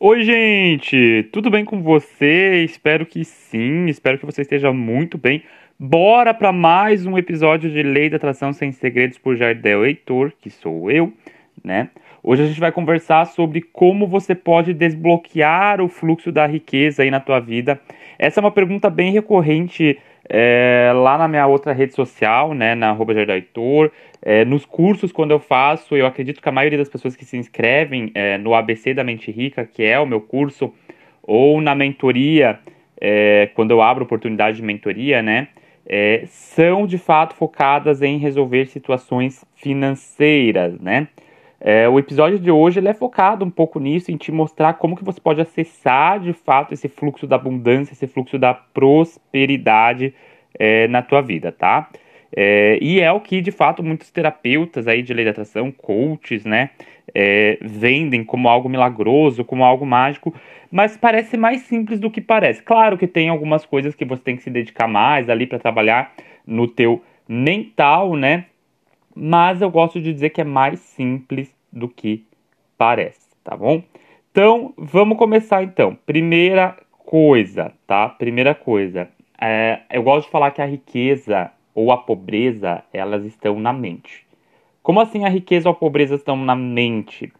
Oi, gente! Tudo bem com você? Espero que sim, espero que você esteja muito bem. Bora para mais um episódio de Lei da Atração Sem Segredos por Jardel Heitor, que sou eu, né? Hoje a gente vai conversar sobre como você pode desbloquear o fluxo da riqueza aí na tua vida. Essa é uma pergunta bem recorrente é, lá na minha outra rede social, né, na arroba Heitor. É, nos cursos, quando eu faço, eu acredito que a maioria das pessoas que se inscrevem é, no ABC da Mente Rica, que é o meu curso, ou na mentoria, é, quando eu abro oportunidade de mentoria, né, é, são de fato focadas em resolver situações financeiras, né? É, o episódio de hoje ele é focado um pouco nisso, em te mostrar como que você pode acessar de fato esse fluxo da abundância, esse fluxo da prosperidade é, na tua vida, tá? É, e é o que de fato muitos terapeutas aí de lei da atração, coaches, né, é, vendem como algo milagroso, como algo mágico, mas parece mais simples do que parece. Claro que tem algumas coisas que você tem que se dedicar mais ali para trabalhar no teu mental, né? Mas eu gosto de dizer que é mais simples do que parece, tá bom? Então, vamos começar então. Primeira coisa, tá? Primeira coisa, é, eu gosto de falar que a riqueza ou a pobreza, elas estão na mente. Como assim a riqueza ou a pobreza estão na mente?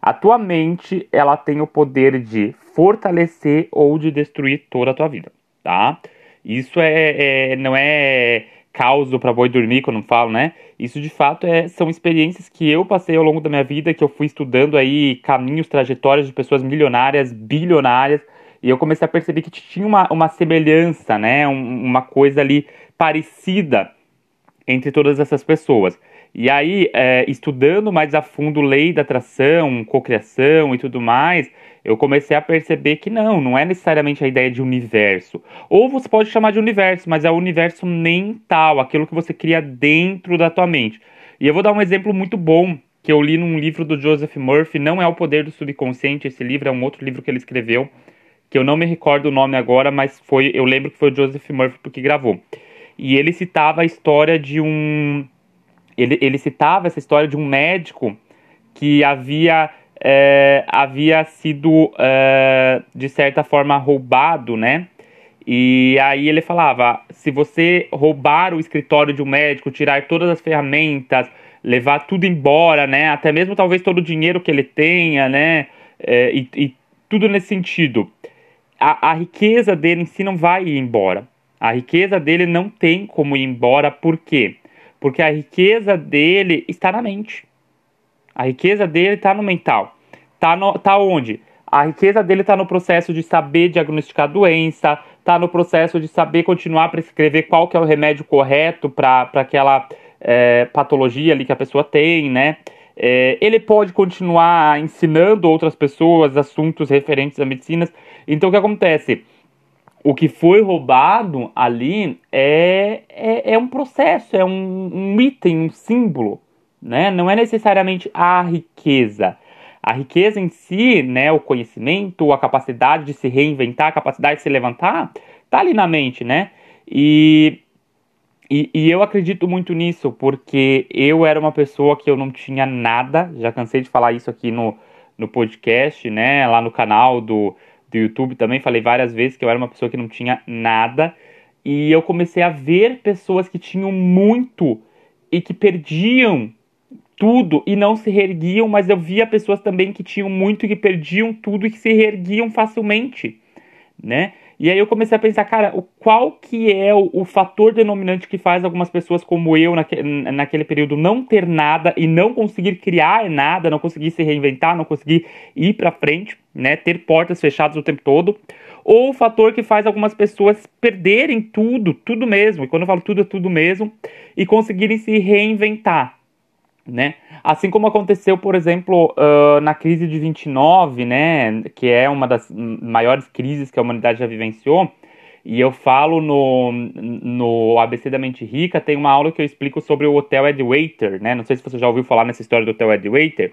A tua mente, ela tem o poder de fortalecer ou de destruir toda a tua vida, tá? Isso é, é não é causo para boi dormir, quando falo, né? Isso de fato é, são experiências que eu passei ao longo da minha vida, que eu fui estudando aí caminhos, trajetórias de pessoas milionárias, bilionárias, e eu comecei a perceber que tinha uma, uma semelhança, né? Um, uma coisa ali parecida entre todas essas pessoas. E aí, é, estudando mais a fundo lei da atração, cocriação e tudo mais, eu comecei a perceber que não, não é necessariamente a ideia de universo. Ou você pode chamar de universo, mas é o universo mental, aquilo que você cria dentro da tua mente. E eu vou dar um exemplo muito bom que eu li num livro do Joseph Murphy, não é o poder do subconsciente, esse livro é um outro livro que ele escreveu, que eu não me recordo o nome agora, mas foi, eu lembro que foi o Joseph Murphy porque gravou. E ele citava a história de um ele, ele citava essa história de um médico que havia, é, havia sido, é, de certa forma, roubado, né? E aí ele falava: se você roubar o escritório de um médico, tirar todas as ferramentas, levar tudo embora, né? Até mesmo talvez todo o dinheiro que ele tenha, né? É, e, e, tudo nesse sentido. A, a riqueza dele em si não vai ir embora. A riqueza dele não tem como ir embora, por quê? Porque a riqueza dele está na mente. A riqueza dele está no mental. Está tá onde? A riqueza dele está no processo de saber diagnosticar a doença, está no processo de saber continuar a prescrever qual que é o remédio correto para aquela é, patologia ali que a pessoa tem, né? É, ele pode continuar ensinando outras pessoas assuntos referentes à medicina. Então, o que acontece? O que foi roubado ali é, é, é um processo, é um, um, item, um símbolo, né? Não é necessariamente a riqueza. A riqueza em si, né, o conhecimento, a capacidade de se reinventar, a capacidade de se levantar, tá ali na mente, né? E, e, e eu acredito muito nisso, porque eu era uma pessoa que eu não tinha nada, já cansei de falar isso aqui no, no podcast, né, lá no canal do do YouTube também, falei várias vezes que eu era uma pessoa que não tinha nada. E eu comecei a ver pessoas que tinham muito e que perdiam tudo e não se reerguiam, mas eu via pessoas também que tinham muito e que perdiam tudo e que se reerguiam facilmente, né? E aí eu comecei a pensar, cara, o, qual que é o, o fator denominante que faz algumas pessoas como eu naque, naquele período não ter nada e não conseguir criar nada, não conseguir se reinventar, não conseguir ir para frente, né, ter portas fechadas o tempo todo, ou o fator que faz algumas pessoas perderem tudo, tudo mesmo. E quando eu falo tudo é tudo mesmo e conseguirem se reinventar, né? Assim como aconteceu, por exemplo, uh, na crise de 29, né, que é uma das maiores crises que a humanidade já vivenciou, e eu falo no, no ABC da Mente Rica, tem uma aula que eu explico sobre o Hotel Ed Waiter, né? Não sei se você já ouviu falar nessa história do Hotel Ed Waiter.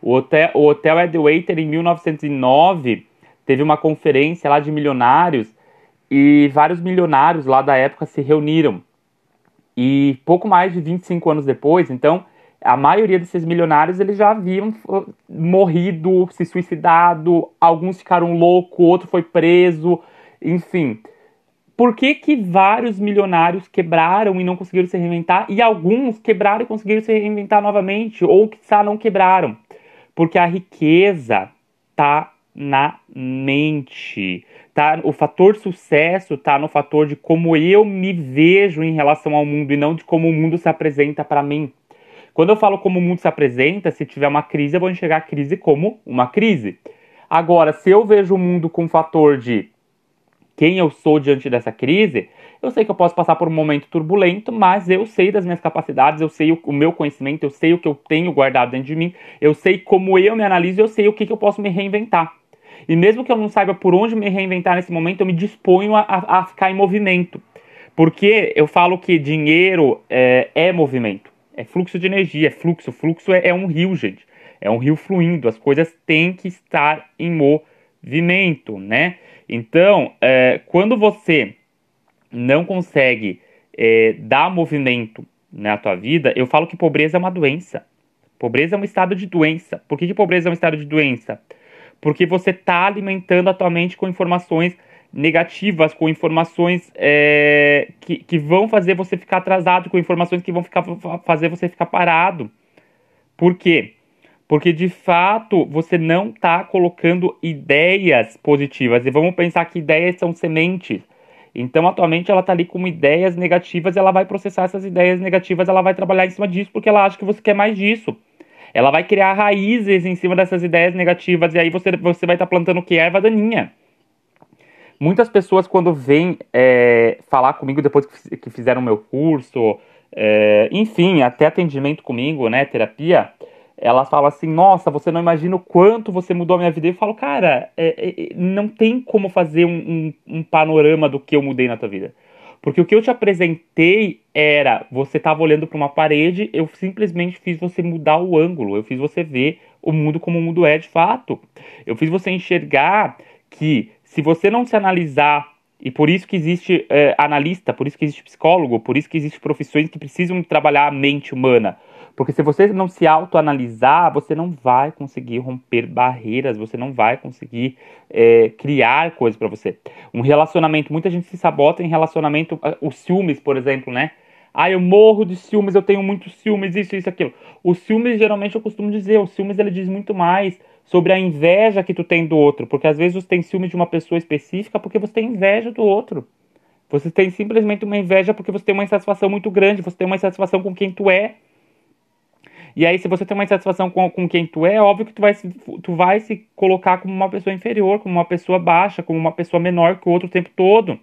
O Hotel, o Hotel Ed Waiter, em 1909, teve uma conferência lá de milionários e vários milionários lá da época se reuniram. E pouco mais de 25 anos depois, então, a maioria desses milionários eles já haviam morrido, se suicidado, alguns ficaram loucos, outro foi preso, enfim. Por que, que vários milionários quebraram e não conseguiram se reinventar e alguns quebraram e conseguiram se reinventar novamente ou que não quebraram? Porque a riqueza tá na mente. Tá? O fator sucesso está no fator de como eu me vejo em relação ao mundo e não de como o mundo se apresenta para mim. Quando eu falo como o mundo se apresenta, se tiver uma crise, eu vou enxergar a crise como uma crise. Agora, se eu vejo o mundo com o fator de quem eu sou diante dessa crise, eu sei que eu posso passar por um momento turbulento, mas eu sei das minhas capacidades, eu sei o, o meu conhecimento, eu sei o que eu tenho guardado dentro de mim, eu sei como eu me analiso, eu sei o que, que eu posso me reinventar. E mesmo que eu não saiba por onde me reinventar nesse momento, eu me disponho a, a, a ficar em movimento. Porque eu falo que dinheiro é, é, movimento, é fluxo de energia, é fluxo. Fluxo é, é um rio, gente. É um rio fluindo. As coisas têm que estar em movimento, né? Então, é, quando você não consegue é, dar movimento na tua vida, eu falo que pobreza é uma doença. Pobreza é um estado de doença. Por que, que pobreza é um estado de doença? porque você está alimentando a tua mente com informações negativas, com informações é, que, que vão fazer você ficar atrasado, com informações que vão ficar, fazer você ficar parado. Por quê? Porque de fato você não está colocando ideias positivas. E vamos pensar que ideias são sementes. Então, atualmente, ela está ali com ideias negativas, ela vai processar essas ideias negativas, ela vai trabalhar em cima disso, porque ela acha que você quer mais disso. Ela vai criar raízes em cima dessas ideias negativas e aí você, você vai estar tá plantando o que? Erva daninha. Muitas pessoas, quando vêm é, falar comigo depois que fizeram meu curso, é, enfim, até atendimento comigo, né, terapia, elas falam assim: Nossa, você não imagina o quanto você mudou a minha vida. Eu falo, cara, é, é, não tem como fazer um, um, um panorama do que eu mudei na tua vida. Porque o que eu te apresentei era, você estava olhando para uma parede, eu simplesmente fiz você mudar o ângulo, eu fiz você ver o mundo como o mundo é de fato. Eu fiz você enxergar que se você não se analisar, e por isso que existe é, analista, por isso que existe psicólogo, por isso que existem profissões que precisam trabalhar a mente humana. Porque se você não se autoanalisar, você não vai conseguir romper barreiras, você não vai conseguir é, criar coisas para você. Um relacionamento, muita gente se sabota em relacionamento, ah, os ciúmes, por exemplo, né? Ah, eu morro de ciúmes, eu tenho muitos ciúmes, isso, isso, aquilo. Os ciúmes, geralmente, eu costumo dizer, os ciúmes, ele diz muito mais sobre a inveja que tu tem do outro. Porque às vezes você tem ciúmes de uma pessoa específica porque você tem inveja do outro. Você tem simplesmente uma inveja porque você tem uma insatisfação muito grande, você tem uma insatisfação com quem tu é. E aí, se você tem uma insatisfação com, com quem tu é, é óbvio que tu vai, se, tu vai se colocar como uma pessoa inferior, como uma pessoa baixa, como uma pessoa menor que o outro o tempo todo.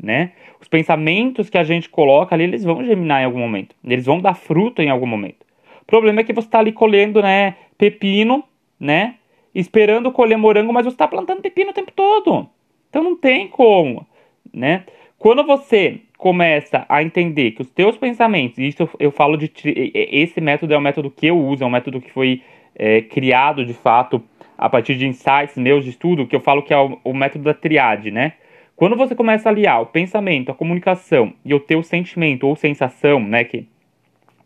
Né? Os pensamentos que a gente coloca ali, eles vão germinar em algum momento. Eles vão dar fruto em algum momento. O problema é que você está ali colhendo né, pepino, né? Esperando colher morango, mas você está plantando pepino o tempo todo. Então não tem como, né? Quando você começa a entender que os teus pensamentos, e isso eu, eu falo de esse método é um método que eu uso, é um método que foi é, criado de fato a partir de insights meus de estudo, que eu falo que é o, o método da triade, né? Quando você começa a aliar o pensamento, a comunicação e o teu sentimento ou sensação, né, que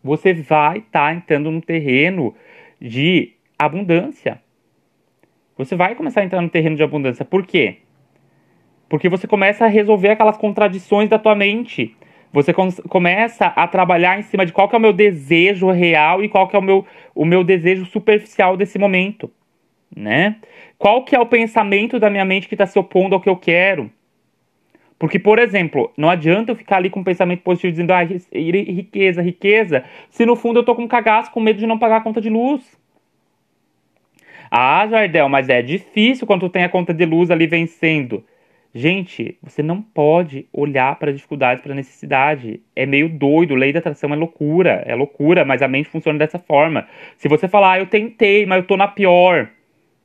você vai estar tá entrando no terreno de abundância. Você vai começar a entrar no terreno de abundância. Por quê? Porque você começa a resolver aquelas contradições da tua mente. Você começa a trabalhar em cima de qual é o meu desejo real e qual é o meu, o meu desejo superficial desse momento, né? Qual que é o pensamento da minha mente que está se opondo ao que eu quero? Porque, por exemplo, não adianta eu ficar ali com um pensamento positivo dizendo, ah, riqueza, riqueza, se no fundo eu tô com cagaço, com medo de não pagar a conta de luz. Ah, Jardel, mas é difícil quando tu tem a conta de luz ali vencendo. Gente, você não pode olhar para dificuldades, para necessidade. É meio doido, lei da atração é loucura, é loucura, mas a mente funciona dessa forma. Se você falar, ah, eu tentei, mas eu tô na pior,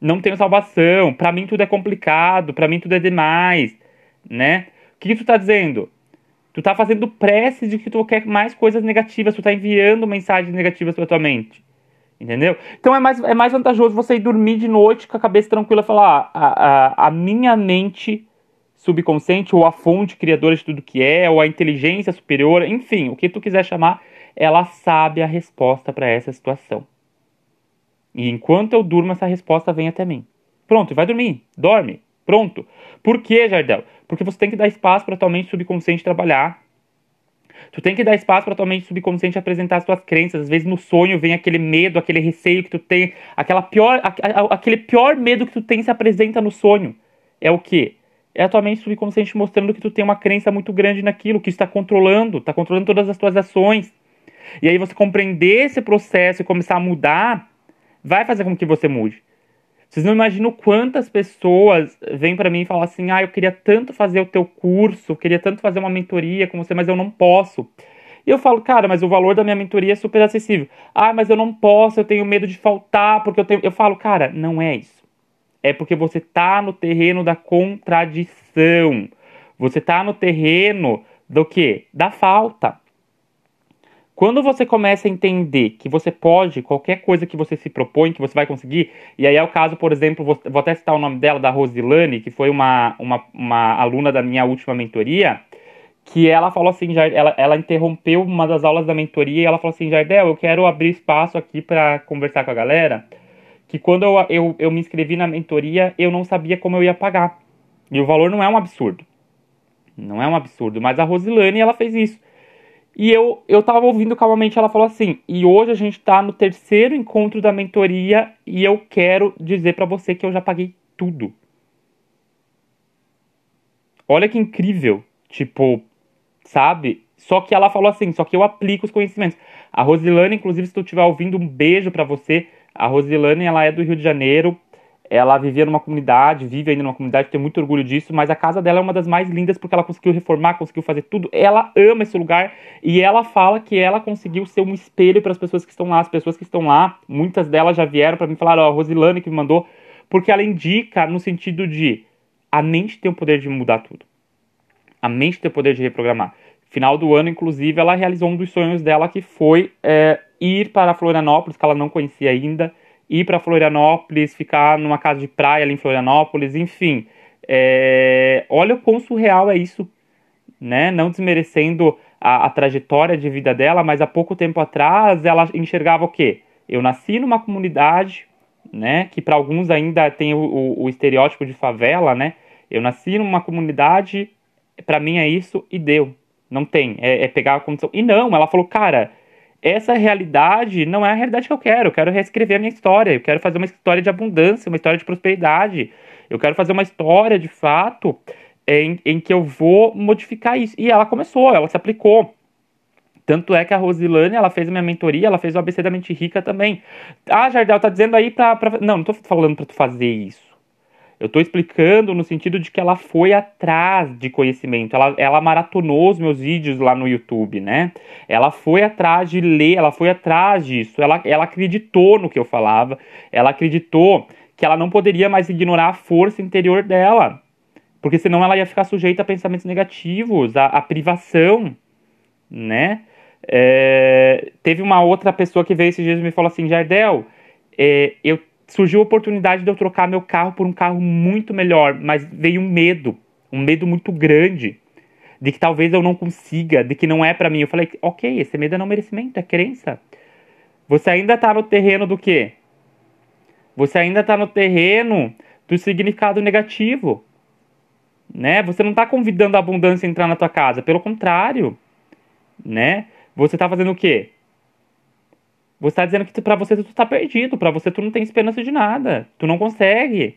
não tenho salvação, para mim tudo é complicado, para mim tudo é demais, né? O que, que tu tá dizendo? Tu tá fazendo prece de que tu quer mais coisas negativas, tu tá enviando mensagens negativas pra tua mente. Entendeu? Então é mais, é mais vantajoso você ir dormir de noite com a cabeça tranquila e falar: ah, a, a, a minha mente subconsciente, ou a fonte criadora de tudo que é, ou a inteligência superior, enfim, o que tu quiser chamar, ela sabe a resposta para essa situação. E enquanto eu durmo, essa resposta vem até mim. Pronto, vai dormir, dorme, pronto. Por que, Jardel? Porque você tem que dar espaço para tua mente subconsciente trabalhar. Tu tem que dar espaço para tua mente subconsciente apresentar as tuas crenças. Às vezes no sonho vem aquele medo, aquele receio que tu tem, aquela pior, aquele pior medo que tu tem se apresenta no sonho. É o quê? É a tua mente subconsciente mostrando que tu tem uma crença muito grande naquilo, que está controlando, está controlando todas as tuas ações. E aí você compreender esse processo e começar a mudar, vai fazer com que você mude. Vocês não imaginam quantas pessoas vêm para mim e falam assim: ah, eu queria tanto fazer o teu curso, queria tanto fazer uma mentoria com você, mas eu não posso. E eu falo, cara, mas o valor da minha mentoria é super acessível. Ah, mas eu não posso, eu tenho medo de faltar, porque eu tenho. Eu falo, cara, não é isso. É porque você tá no terreno da contradição. Você tá no terreno do quê? Da falta. Quando você começa a entender que você pode, qualquer coisa que você se propõe, que você vai conseguir, e aí é o caso, por exemplo, vou, vou até citar o nome dela, da Rosilane, que foi uma, uma, uma aluna da minha última mentoria, que ela falou assim, ela, ela interrompeu uma das aulas da mentoria e ela falou assim, Jardel, eu quero abrir espaço aqui para conversar com a galera, que quando eu, eu, eu me inscrevi na mentoria, eu não sabia como eu ia pagar. E o valor não é um absurdo. Não é um absurdo, mas a Rosilane, ela fez isso. E eu, eu tava ouvindo calmamente, ela falou assim: e hoje a gente tá no terceiro encontro da mentoria e eu quero dizer para você que eu já paguei tudo. Olha que incrível. Tipo, sabe? Só que ela falou assim: só que eu aplico os conhecimentos. A Rosilane, inclusive, se tu estiver ouvindo, um beijo para você. A Rosilane, ela é do Rio de Janeiro ela vivia numa comunidade, vive ainda numa comunidade, tem muito orgulho disso, mas a casa dela é uma das mais lindas porque ela conseguiu reformar, conseguiu fazer tudo. Ela ama esse lugar e ela fala que ela conseguiu ser um espelho para as pessoas que estão lá. As pessoas que estão lá, muitas delas já vieram para mim falar, ó, a Rosilane que me mandou, porque ela indica no sentido de a mente tem o poder de mudar tudo. A mente tem o poder de reprogramar. Final do ano, inclusive, ela realizou um dos sonhos dela que foi é, ir para Florianópolis, que ela não conhecia ainda ir para Florianópolis, ficar numa casa de praia ali em Florianópolis, enfim. É, olha o quão surreal é isso, né? Não desmerecendo a, a, trajetória de vida dela, mas há pouco tempo atrás ela enxergava o quê? Eu nasci numa comunidade, né? Que para alguns ainda tem o, o, o, estereótipo de favela, né? Eu nasci numa comunidade, para mim é isso e deu. Não tem, é, é pegar a condição. E não, ela falou, cara, essa realidade não é a realidade que eu quero. Eu quero reescrever a minha história. Eu quero fazer uma história de abundância, uma história de prosperidade. Eu quero fazer uma história, de fato, em, em que eu vou modificar isso. E ela começou, ela se aplicou. Tanto é que a Rosilane, ela fez a minha mentoria, ela fez o ABC da Mente Rica também. Ah, Jardel, tá dizendo aí pra... pra... Não, não tô falando pra tu fazer isso. Eu estou explicando no sentido de que ela foi atrás de conhecimento, ela, ela maratonou os meus vídeos lá no YouTube, né? Ela foi atrás de ler, ela foi atrás disso, ela, ela acreditou no que eu falava, ela acreditou que ela não poderia mais ignorar a força interior dela, porque senão ela ia ficar sujeita a pensamentos negativos, a, a privação, né? É, teve uma outra pessoa que veio esses dias e me falou assim, Jardel, é, eu surgiu a oportunidade de eu trocar meu carro por um carro muito melhor, mas veio um medo, um medo muito grande de que talvez eu não consiga, de que não é para mim. Eu falei, ok, esse medo é não merecimento, é crença. Você ainda tá no terreno do quê? Você ainda tá no terreno do significado negativo, né? Você não tá convidando a abundância a entrar na tua casa, pelo contrário, né? Você tá fazendo o quê? Você está dizendo que para você tu está perdido, para você tu não tem esperança de nada, tu não consegue.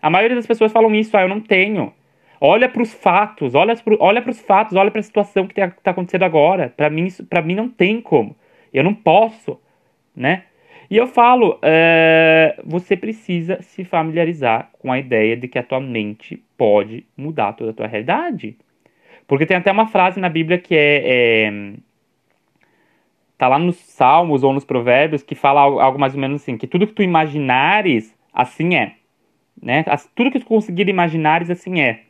A maioria das pessoas falam isso, ah, eu não tenho. Olha para os fatos, olha para olha os fatos, olha para a situação que está tá acontecendo agora. Para mim, para mim não tem como. Eu não posso, né? E eu falo, é, você precisa se familiarizar com a ideia de que a tua mente pode mudar toda a tua realidade. Porque tem até uma frase na Bíblia que é, é tá lá nos Salmos ou nos Provérbios que fala algo mais ou menos assim, que tudo que tu imaginares, assim é. Né? Tudo que tu conseguir imaginares, assim é.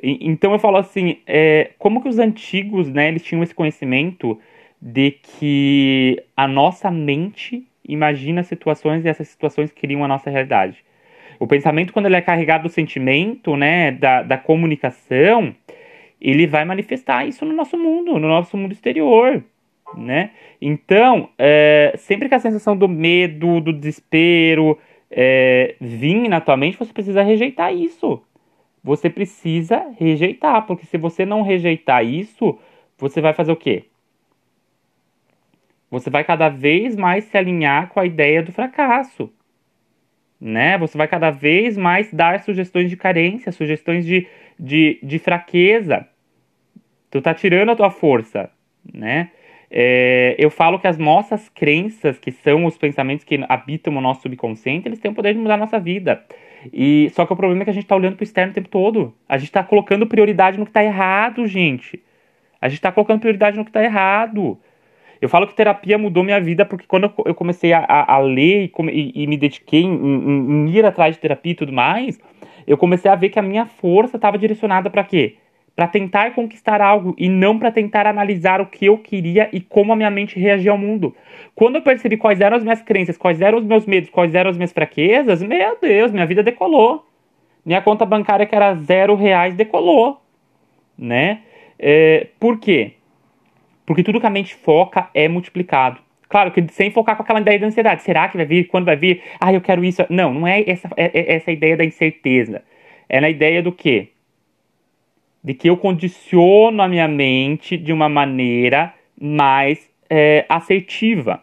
E, então eu falo assim, é, como que os antigos, né, eles tinham esse conhecimento de que a nossa mente imagina situações e essas situações criam a nossa realidade. O pensamento, quando ele é carregado do sentimento, né, da, da comunicação, ele vai manifestar isso no nosso mundo, no nosso mundo exterior né? Então, é, sempre que a sensação do medo, do desespero é, vir na tua mente, você precisa rejeitar isso. Você precisa rejeitar, porque se você não rejeitar isso, você vai fazer o quê? Você vai cada vez mais se alinhar com a ideia do fracasso. Né? Você vai cada vez mais dar sugestões de carência, sugestões de, de, de fraqueza. Tu tá tirando a tua força, né? É, eu falo que as nossas crenças, que são os pensamentos que habitam o nosso subconsciente, eles têm o poder de mudar a nossa vida. E só que o problema é que a gente está olhando para o externo o tempo todo. A gente está colocando prioridade no que está errado, gente. A gente está colocando prioridade no que está errado. Eu falo que terapia mudou minha vida porque quando eu comecei a, a, a ler e, e, me dediquei em, em, em, ir atrás de terapia e tudo mais, eu comecei a ver que a minha força estava direcionada para quê? Para tentar conquistar algo e não para tentar analisar o que eu queria e como a minha mente reagia ao mundo. Quando eu percebi quais eram as minhas crenças, quais eram os meus medos, quais eram as minhas fraquezas, meu Deus, minha vida decolou. Minha conta bancária que era zero reais decolou, né? É, por quê? Porque tudo que a mente foca é multiplicado. Claro que sem focar com aquela ideia da ansiedade. Será que vai vir? Quando vai vir? Ah, eu quero isso. Não, não é essa, é, é essa ideia da incerteza. É na ideia do quê? De que eu condiciono a minha mente de uma maneira mais é, assertiva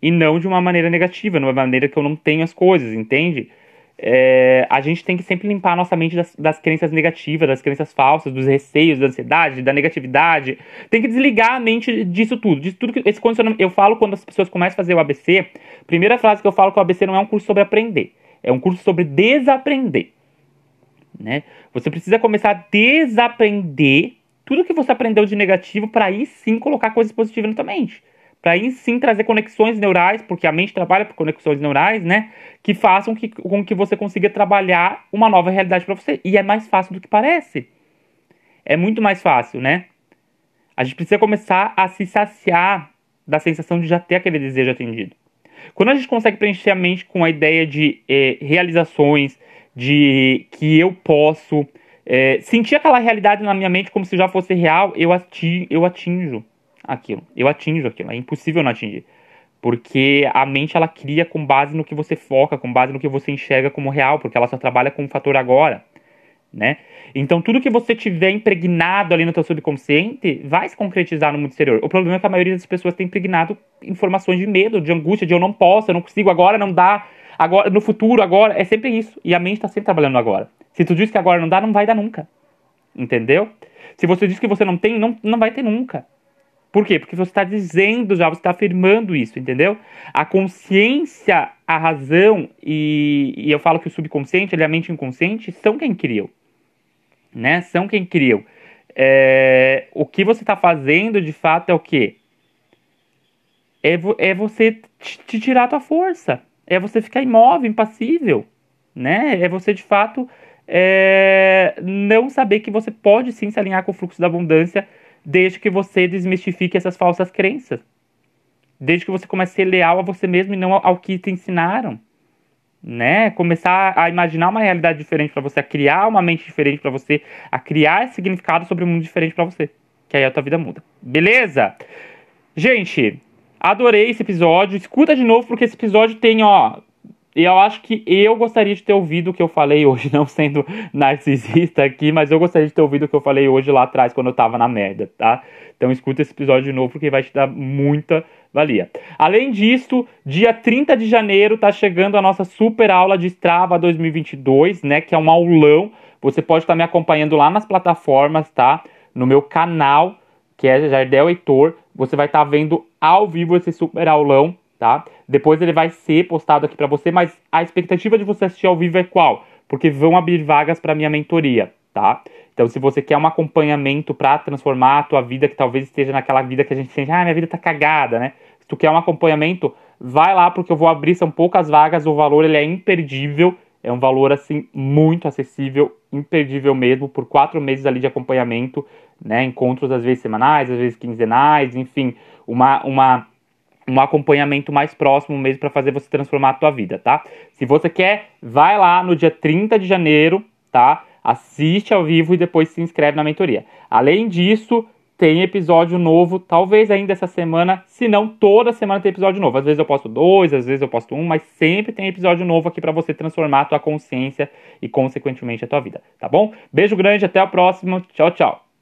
e não de uma maneira negativa, de uma maneira que eu não tenho as coisas, entende? É, a gente tem que sempre limpar a nossa mente das, das crenças negativas, das crenças falsas, dos receios, da ansiedade, da negatividade. Tem que desligar a mente disso tudo. Disso tudo que, esse condicionamento. Eu falo quando as pessoas começam a fazer o ABC, primeira frase que eu falo que o ABC não é um curso sobre aprender, é um curso sobre desaprender. Né? Você precisa começar a desaprender tudo que você aprendeu de negativo para aí sim colocar coisas positivas na sua mente. Para aí sim trazer conexões neurais, porque a mente trabalha por conexões neurais, né? Que façam que, com que você consiga trabalhar uma nova realidade para você. E é mais fácil do que parece. É muito mais fácil, né? A gente precisa começar a se saciar da sensação de já ter aquele desejo atendido. Quando a gente consegue preencher a mente com a ideia de eh, realizações, de que eu posso é, sentir aquela realidade na minha mente como se já fosse real, eu, ati eu atinjo aquilo. Eu atinjo aquilo. É impossível não atingir. Porque a mente ela cria com base no que você foca, com base no que você enxerga como real, porque ela só trabalha com o fator agora. Né? Então tudo que você tiver impregnado ali no teu subconsciente vai se concretizar no mundo exterior. O problema é que a maioria das pessoas tem impregnado informações de medo, de angústia, de eu não posso, eu não consigo, agora não dá, agora, no futuro, agora, é sempre isso. E a mente está sempre trabalhando agora. Se tu diz que agora não dá, não vai dar nunca. Entendeu? Se você diz que você não tem, não, não vai ter nunca. Por quê? Porque você está dizendo já, você está afirmando isso, entendeu? A consciência, a razão e, e, eu falo que o subconsciente, ele é a mente inconsciente, são quem criou. Né? São quem criou. É, o que você está fazendo, de fato, é o quê? É, é você te tirar a tua força é você ficar imóvel, impassível, né? É você de fato é, não saber que você pode sim se alinhar com o fluxo da abundância desde que você desmistifique essas falsas crenças. Desde que você comece a ser leal a você mesmo e não ao, ao que te ensinaram. Né? Começar a imaginar uma realidade diferente para você, a criar uma mente diferente para você, a criar significado sobre um mundo diferente para você. Que aí a tua vida muda. Beleza? Gente, Adorei esse episódio. Escuta de novo, porque esse episódio tem, ó. Eu acho que eu gostaria de ter ouvido o que eu falei hoje, não sendo narcisista aqui, mas eu gostaria de ter ouvido o que eu falei hoje lá atrás, quando eu tava na merda, tá? Então escuta esse episódio de novo, porque vai te dar muita valia. Além disso, dia 30 de janeiro tá chegando a nossa super aula de Strava 2022, né? Que é um aulão. Você pode estar me acompanhando lá nas plataformas, tá? No meu canal, que é Jardel Heitor você vai estar tá vendo ao vivo esse super aulão, tá? Depois ele vai ser postado aqui para você, mas a expectativa de você assistir ao vivo é qual? Porque vão abrir vagas para minha mentoria, tá? Então, se você quer um acompanhamento para transformar a tua vida, que talvez esteja naquela vida que a gente sente, ah, minha vida tá cagada, né? Se tu quer um acompanhamento, vai lá porque eu vou abrir, são poucas vagas, o valor ele é imperdível, é um valor assim muito acessível, imperdível mesmo, por quatro meses ali de acompanhamento né? Encontros às vezes semanais, às vezes quinzenais, enfim, uma, uma, um acompanhamento mais próximo mesmo para fazer você transformar a tua vida, tá? Se você quer, vai lá no dia 30 de janeiro, tá? Assiste ao vivo e depois se inscreve na mentoria. Além disso, tem episódio novo, talvez ainda essa semana, se não toda semana tem episódio novo. Às vezes eu posto dois, às vezes eu posto um, mas sempre tem episódio novo aqui para você transformar a tua consciência e consequentemente a tua vida, tá bom? Beijo grande, até a próxima. Tchau, tchau.